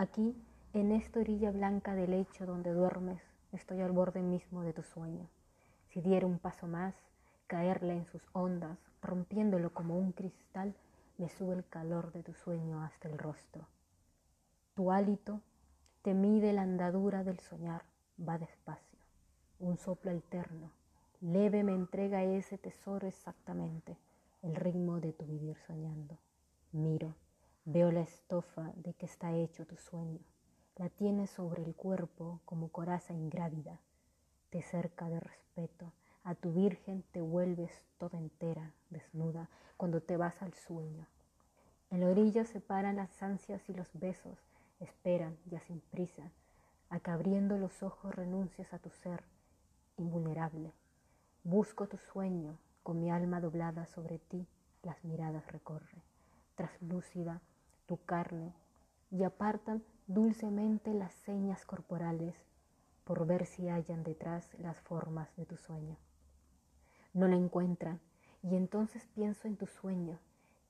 Aquí, en esta orilla blanca del lecho donde duermes, estoy al borde mismo de tu sueño. Si diera un paso más, caerle en sus ondas, rompiéndolo como un cristal, me sube el calor de tu sueño hasta el rostro. Tu hálito te mide la andadura del soñar, va despacio, un soplo alterno, leve me entrega ese tesoro exactamente, el ritmo de tu vivir soñando. Miro, veo la estofa de que está hecho tu sueño, la tienes sobre el cuerpo como coraza ingrávida, te cerca de respeto, a tu virgen te vuelves toda entera, desnuda, cuando te vas al sueño. En la orilla se paran las ansias y los besos, esperan, ya sin prisa, a que abriendo los ojos renuncias a tu ser invulnerable. Busco tu sueño, con mi alma doblada sobre ti, las miradas recorre, traslúcida tu carne, y apartan dulcemente las señas corporales por ver si hallan detrás las formas de tu sueño. No la encuentran y entonces pienso en tu sueño.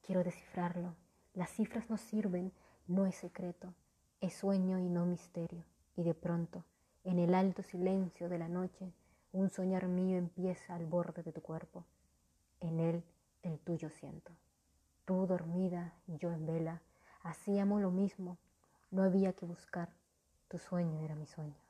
Quiero descifrarlo. Las cifras no sirven, no es secreto, es sueño y no misterio. Y de pronto, en el alto silencio de la noche, un soñar mío empieza al borde de tu cuerpo. En él el tuyo siento. Tú dormida, yo en vela, hacíamos lo mismo. No había que buscar. Tu sueño era mi sueño.